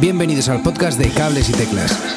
Bienvenidos al podcast de Cables y Teclas.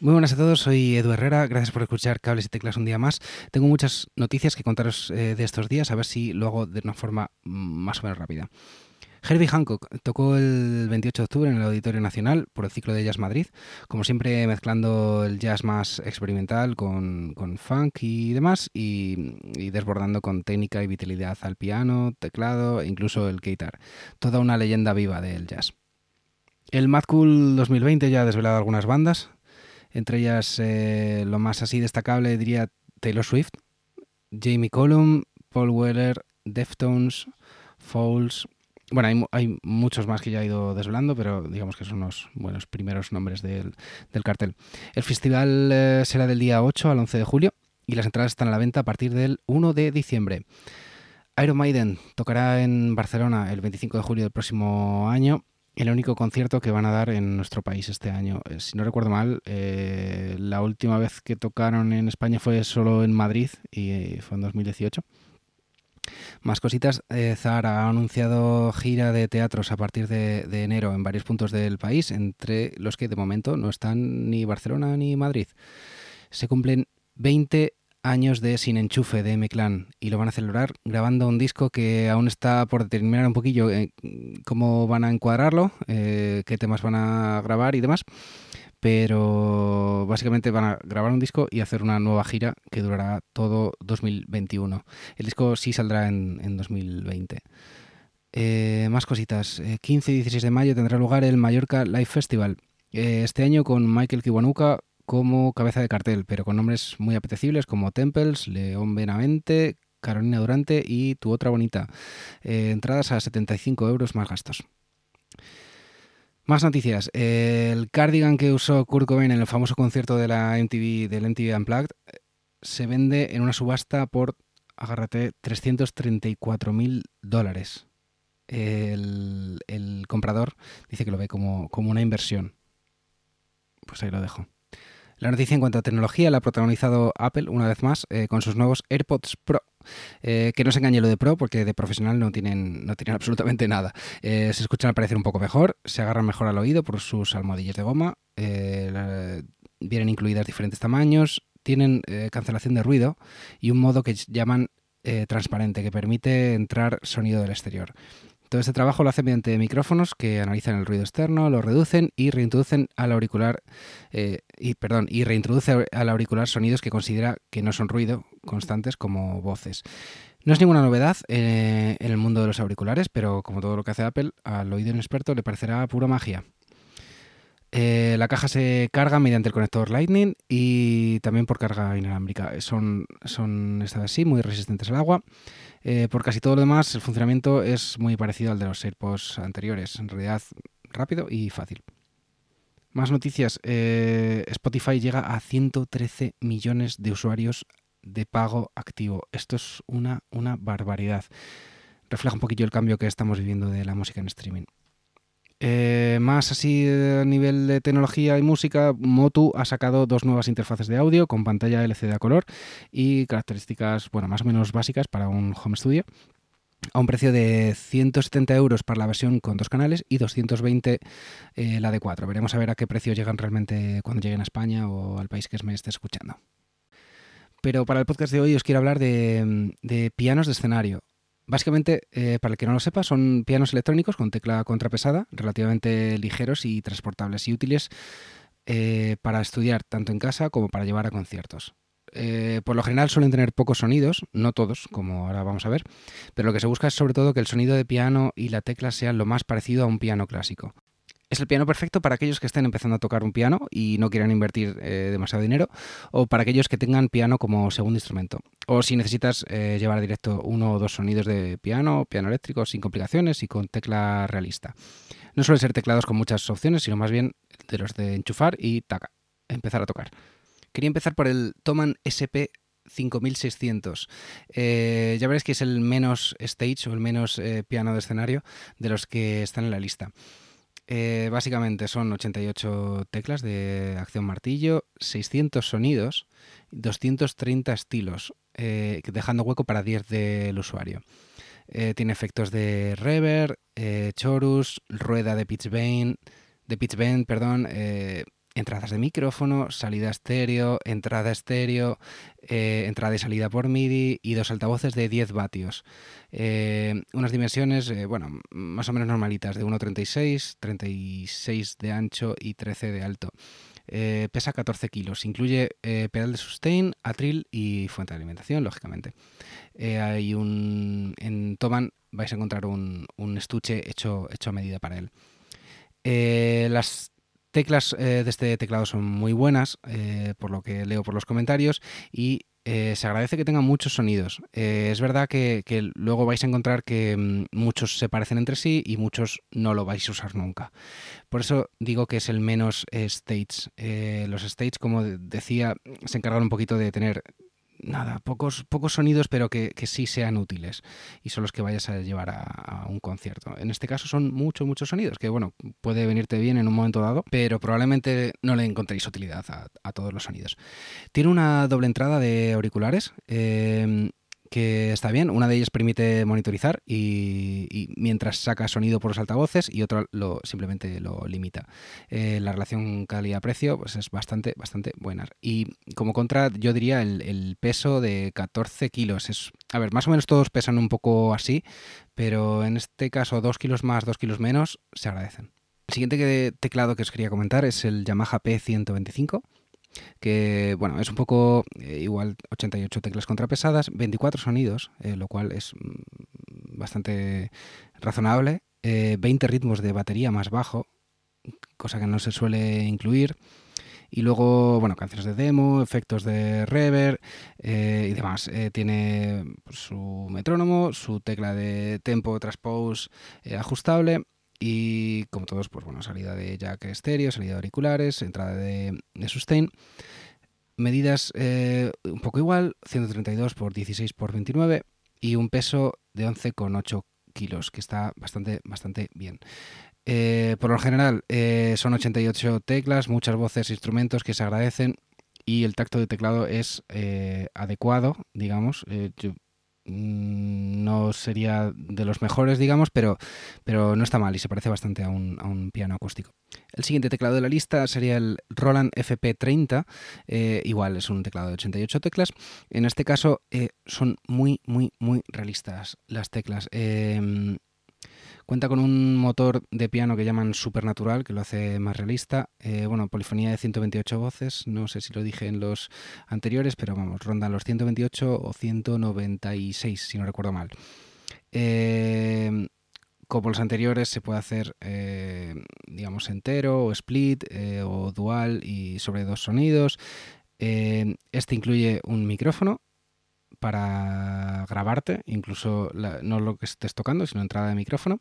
Muy buenas a todos, soy Edu Herrera, gracias por escuchar Cables y Teclas un día más. Tengo muchas noticias que contaros eh, de estos días, a ver si lo hago de una forma mm, más o menos rápida. Herbie Hancock tocó el 28 de octubre en el Auditorio Nacional por el ciclo de Jazz Madrid, como siempre mezclando el jazz más experimental con, funk y demás, y, desbordando con técnica y vitalidad al piano, teclado e incluso el guitar. Toda una leyenda viva del jazz. El Mad Cool 2020 ya ha desvelado algunas bandas, entre ellas eh, lo más así destacable diría Taylor Swift, Jamie Cullum, Paul Weller, Deftones, Fowles, bueno, hay, muchos más que ya he ido desvelando, pero digamos que son los buenos primeros nombres del, cartel. El festival eh, será del día 8 al 11 de julio y las entradas están a la venta a partir del 1 de diciembre. Iron Maiden tocará en Barcelona el 25 de julio del próximo año. El único concierto que van a dar en nuestro país este año. Eh, si no recuerdo mal, eh, la última vez que tocaron en España fue solo en Madrid y fue en 2018. Más cositas, eh, Zara ha anunciado gira de teatros a partir de, enero en varios puntos del país, entre los que de momento no están ni Barcelona ni Madrid. Se cumplen 20 años de Sin Enchufe de M-Clan y lo van a celebrar grabando un disco que aún está por determinar un poquillo eh, cómo van a encuadrarlo, eh, qué temas van a grabar y demás pero básicamente van a grabar un disco y hacer una nueva gira que durará todo 2021. El disco sí saldrá en, 2020. Eh, más cositas. 15 y 16 de mayo tendrá lugar el Mallorca Live Festival. Eh, este año con Michael Kiwanuka como cabeza de cartel, pero con nombres muy apetecibles como Temples, León Benavente, Carolina Durante y Tu Otra Bonita. Eh, entradas a 75 euros más gastos. Más noticias. El cardigan que usó Kurt Cobain en el famoso concierto de la MTV, del MTV Unplugged se vende en una subasta por, agárrate, 334 mil dólares. El, comprador dice que lo ve como, como una inversión. Pues ahí lo dejo. La noticia en cuanto a tecnología la ha protagonizado Apple una vez más eh, con sus nuevos AirPods Pro. Eh, que no se engañe lo de pro, porque de profesional no tienen, no tienen absolutamente nada. Eh, se escuchan al parecer un poco mejor, se agarran mejor al oído por sus almohadillas de goma, vienen incluidas diferentes tamaños, tienen cancelación de ruido y un modo que llaman transparente, que permite entrar sonido del exterior. Todo este trabajo lo hace mediante micrófonos que analizan el ruido externo, lo reducen y reintroducen al auricular eh, y perdón y reintroduce al auricular sonidos que considera que no son ruido constantes como voces. No es ninguna novedad eh, en el mundo de los auriculares, pero como todo lo que hace Apple, al oído inexperto le parecerá pura magia. Eh, la caja se carga mediante el conector Lightning y también por carga inalámbrica. Son, son estas así, muy resistentes al agua. Eh, por casi todo lo demás, el funcionamiento es muy parecido al de los AirPods anteriores. En realidad, rápido y fácil. Más noticias. Eh, Spotify llega a 113 millones de usuarios de pago activo. Esto es una, una barbaridad. Refleja un poquillo el cambio que estamos viviendo de la música en streaming. Eh, más así a nivel de tecnología y música, Motu ha sacado dos nuevas interfaces de audio con pantalla LCD a color y características, bueno, más o menos básicas para un home studio a un precio de 170 euros para la versión con dos canales y 220 eh, la de cuatro. Veremos a ver a qué precio llegan realmente cuando lleguen a España o al país que me esté escuchando. Pero para el podcast de hoy os quiero hablar de pianos de escenario. Básicamente, eh, para el que no lo sepa, son pianos electrónicos con tecla contrapesada, relativamente ligeros y transportables y útiles eh, para estudiar tanto en casa como para llevar a conciertos. Eh, por lo general suelen tener pocos sonidos, no todos, como ahora vamos a ver, pero lo que se busca es sobre todo que el sonido de piano y la tecla sean lo más parecido a un piano clásico. Es el piano perfecto para aquellos que estén empezando a tocar un piano y no quieran invertir eh, demasiado dinero, o para aquellos que tengan piano como segundo instrumento. O si necesitas eh, llevar directo uno o dos sonidos de piano, piano eléctrico, sin complicaciones y con tecla realista. No suelen ser teclados con muchas opciones, sino más bien de los de enchufar y taca, empezar a tocar. Quería empezar por el Toman SP 5600. Eh, ya veréis que es el menos stage o el menos piano de escenario de los que están en la lista. Eh, básicamente son 88 teclas de acción martillo, 600 sonidos, 230 estilos, eh, dejando hueco para 10 del usuario. Eh, tiene efectos de reverb, chorus, rueda de pitch bend, de pitch bend, perdón, entradas de micrófono, salida estéreo, entrada estéreo, eh, entrada y salida por MIDI y dos altavoces de 10 vatios. Eh, unas dimensiones, eh, bueno, más o menos normalitas, de 1,36, 36 de ancho y 13 de alto. pesa 14 kilos, incluye pedal de sustain, atril y fuente de alimentación, lógicamente. hay un, en Toman vais a encontrar un, estuche hecho, hecho a medida para él. las teclas eh, de este teclado son muy buenas, eh, por lo que leo por los comentarios, y eh, se agradece que tenga muchos sonidos. es verdad que, luego vais a encontrar que mm, muchos se parecen entre sí y muchos no lo vais a usar nunca. Por eso digo que es el menos stage. los states, como decía, se encargan un poquito de tener nada, pocos, pocos sonidos, pero que, sí sean útiles y son los que vayas a llevar a, un concierto. En este caso son muchos, muchos sonidos, que bueno, puede venirte bien en un momento dado, pero probablemente no le encontréis utilidad a, todos los sonidos. Tiene una doble entrada de auriculares. Eh, que está bien. Una de ellas permite monitorizar y, mientras saca sonido por los altavoces y otra lo, simplemente lo limita. Eh, la relación calidad-precio pues es bastante, bastante buena. Y como contra, yo diría el, peso de 14 kilos. Es, a ver, más o menos todos pesan un poco así, pero en este caso 2 kilos más, 2 kilos menos se agradecen. El siguiente teclado que os quería comentar es el Yamaha P125 que bueno, es un poco eh, igual 88 teclas contrapesadas, 24 sonidos, eh, lo cual es mm, bastante razonable, 20 eh, ritmos de batería más bajo, cosa que no se suele incluir. Y luego, bueno, canciones de demo, efectos de reverb y demás. tiene pues, su metrónomo, su tecla de tempo transpose ajustable y como todos, pues bueno, salida de jack estéreo, salida de auriculares, entrada de, sustain. Medidas eh, un poco igual, 132 por 16 por 29 y un peso de 11,8 kilos, que está bastante, bastante bien. Eh, por lo general eh, son 88 teclas, muchas voces, instrumentos que se agradecen y el tacto de teclado es adecuado, digamos. Mm, no sería de los mejores, digamos, pero, pero no está mal y se parece bastante a un, piano acústico. El siguiente teclado de la lista sería el Roland FP30, eh, igual es un teclado de 88 teclas. En este caso eh, son muy, muy, muy realistas las teclas. Em, Cuenta con un motor de piano que llaman Supernatural, que lo hace más realista. Eh, bueno, polifonía de 128 voces, no sé si lo dije en los anteriores, pero vamos, rondan los 128 o 196, si no recuerdo mal. Eh, como los anteriores, se puede hacer, eh, digamos, entero o split o dual y sobre dos sonidos. este incluye un micrófono para grabarte, incluso no lo que estés tocando, sino entrada de micrófono.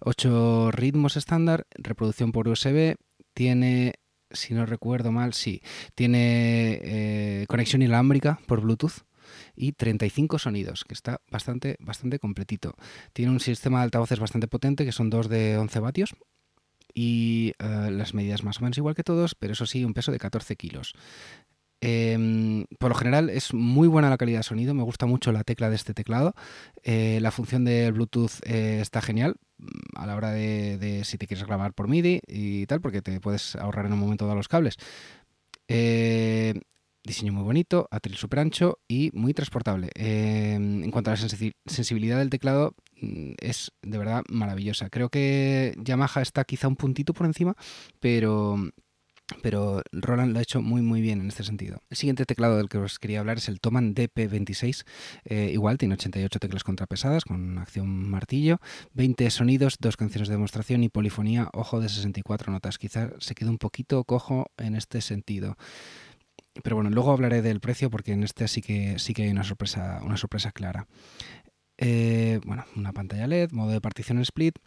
Ocho ritmos estándar, reproducción por USB, tiene, si no recuerdo mal, sí, tiene eh, conexión inalámbrica por Bluetooth y 35 sonidos, que está bastante, bastante completito. Tiene un sistema de altavoces bastante potente, que son dos de 11 vatios, y eh, las medidas más o menos igual que todos, pero eso sí, un peso de 14 kilos. Em, por lo general es muy buena la calidad de sonido, me gusta mucho la tecla de este teclado. Eh, la función del Bluetooth eh, está genial mm, a la hora de, si te quieres grabar por MIDI y tal, porque te puedes ahorrar en un momento dado los cables. Eh, diseño muy bonito, atril super ancho y muy transportable. Em, en cuanto a la sensibilidad del teclado, mm, es de verdad maravillosa. Creo que Yamaha está quizá un puntito por encima, pero pero Roland lo ha hecho muy muy bien en este sentido. El siguiente teclado del que os quería hablar es el Toman DP26. Eh, igual tiene 88 teclas contrapesadas con acción martillo, 20 sonidos, dos canciones de demostración y polifonía, ojo de 64 notas. Quizá se quede un poquito cojo en este sentido. Pero bueno, luego hablaré del precio porque en este sí que sí que hay una sorpresa, una sorpresa clara. Eh, bueno, una pantalla LED, modo de partición split,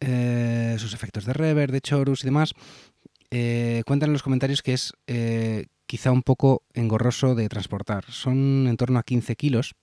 eh, sus efectos de reverb, de chorus y demás. Eh, cuentan en los comentarios que es eh, quizá un poco engorroso de transportar. Son en torno a 15 kilos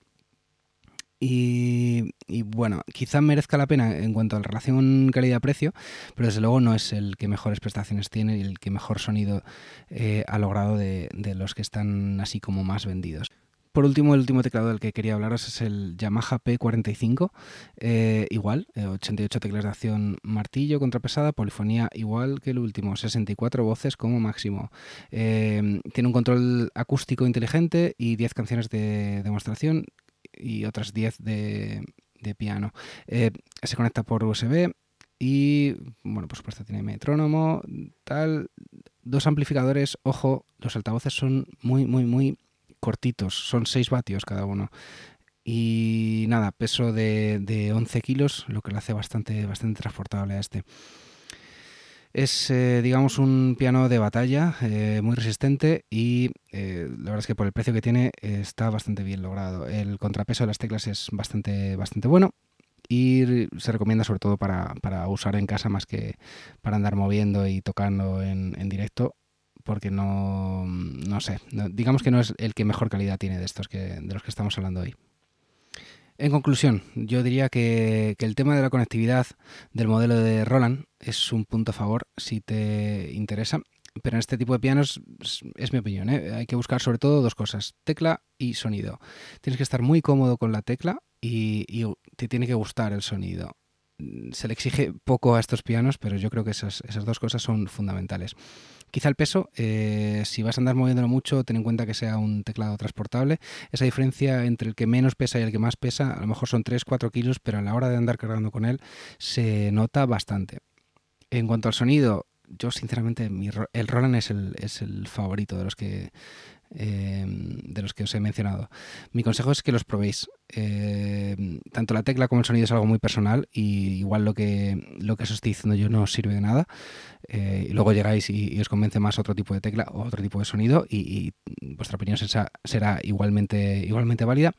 Y, bueno, quizá merezca la pena en cuanto a la relación calidad-precio, pero desde luego no es el que mejores prestaciones tiene y el que mejor sonido eh, ha logrado de, los que están así como más vendidos. Por último, el último teclado del que quería hablaros es el Yamaha P45. Eh, igual, 88 eh, teclas de acción martillo contrapesada, polifonía igual que el último, 64 voces como máximo. tiene un control acústico inteligente y 10 canciones de demostración y otras 10 de, piano. Eh, se conecta por USB y, bueno, por supuesto tiene metrónomo, tal. Dos amplificadores, ojo, los altavoces son muy, muy, muy cortitos, son 6 vatios cada uno. Y nada, peso de, de 11 kilos, lo que lo hace bastante, bastante transportable a este. Es, eh, digamos, un piano de batalla eh, muy resistente y eh, la verdad es que por el precio que tiene está bastante bien logrado. El contrapeso de las teclas es bastante, bastante bueno y se recomienda sobre todo para, usar en casa más que para andar moviendo y tocando en, directo porque no, no sé, digamos que no es el que mejor calidad tiene de estos que, de los que estamos hablando hoy. En conclusión, yo diría que, el tema de la conectividad del modelo de Roland es un punto a favor si te interesa, pero en este tipo de pianos es, mi opinión. ¿eh? Hay que buscar sobre todo dos cosas, tecla y sonido. Tienes que estar muy cómodo con la tecla y, y te tiene que gustar el sonido se le exige poco a estos pianos, pero yo creo que esas, esas dos cosas son fundamentales. Quizá el peso, eh, si vas a andar moviéndolo mucho, ten en cuenta que sea un teclado transportable. Esa diferencia entre el que menos pesa y el que más pesa, a lo mejor son 3-4 kilos, pero a la hora de andar cargando con él se nota bastante. En cuanto al sonido, yo sinceramente el Roland es el, es el favorito de los que Em, de los que os he mencionado. Mi consejo es que los probéis. Em, tanto la tecla como el sonido es algo muy personal y igual lo que, lo que os estoy diciendo yo no sirve de nada. Eh, luego llegáis y, os convence más otro tipo de tecla o otro tipo de sonido y, vuestra opinión será, igualmente, igualmente válida.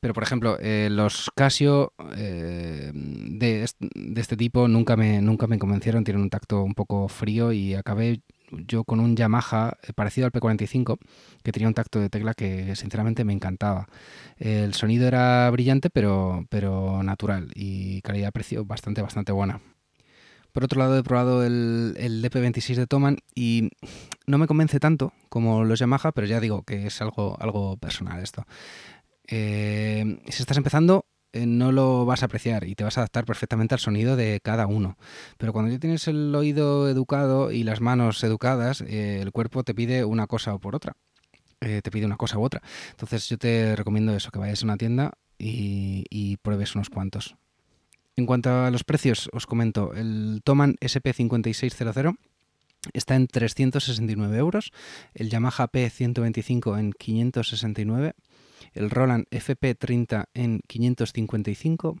Pero por ejemplo, eh, los Casio eh, de, de, este tipo nunca me, nunca me convencieron, tienen un tacto un poco frío y acabé yo con un Yamaha eh, parecido al P45 que tenía un tacto de tecla que sinceramente me encantaba. El sonido era brillante pero, pero natural y calidad-precio bastante, bastante buena. Por otro lado he probado el, el DP26 de Toman y no me convence tanto como los Yamaha, pero ya digo que es algo, algo personal esto. Eh, si estás empezando, no lo vas a apreciar y te vas a adaptar perfectamente al sonido de cada uno. Pero cuando ya tienes el oído educado y las manos educadas, eh, el cuerpo te pide una cosa o por otra. Eh, te pide una cosa u otra. Entonces yo te recomiendo eso, que vayas a una tienda y, y pruebes unos cuantos. En cuanto a los precios, os comento, el Toman SP5600 está en 369 euros, el Yamaha P125 en 569 el Roland FP30 en 555,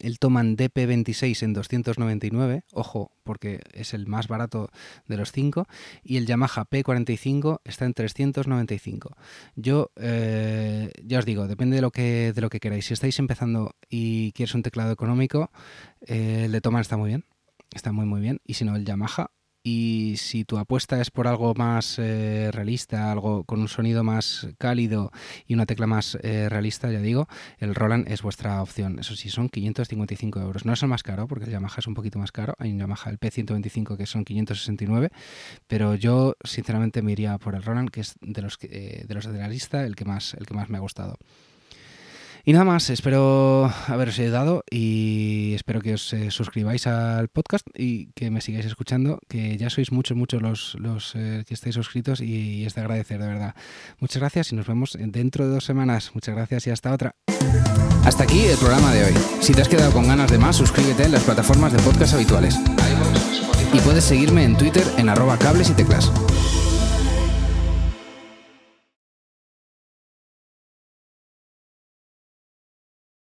el Toman DP26 en 299, ojo, porque es el más barato de los cinco, y el Yamaha P45 está en 395. Yo, eh, ya os digo, depende de lo, que, de lo que queráis. Si estáis empezando y quieres un teclado económico, eh, el de Toman está muy bien, está muy muy bien, y si no, el Yamaha y si tu apuesta es por algo más eh, realista, algo con un sonido más cálido y una tecla más eh, realista, ya digo, el Roland es vuestra opción. Eso sí, son 555 euros. No es el más caro, porque el Yamaha es un poquito más caro. Hay un Yamaha, el P125, que son 569, pero yo sinceramente me iría por el Roland, que es de los, eh, de, los de la lista el que más, el que más me ha gustado. Y nada más, espero haberos ayudado y espero que os eh, suscribáis al podcast y que me sigáis escuchando, que ya sois muchos, muchos los, los eh, que estáis suscritos y, es de agradecer, de verdad. Muchas gracias y nos vemos dentro de dos semanas. Muchas gracias y hasta otra. Hasta aquí el programa de hoy. Si te has quedado con ganas de más, suscríbete en las plataformas de podcast habituales. Y puedes seguirme en Twitter en arroba cables y teclas.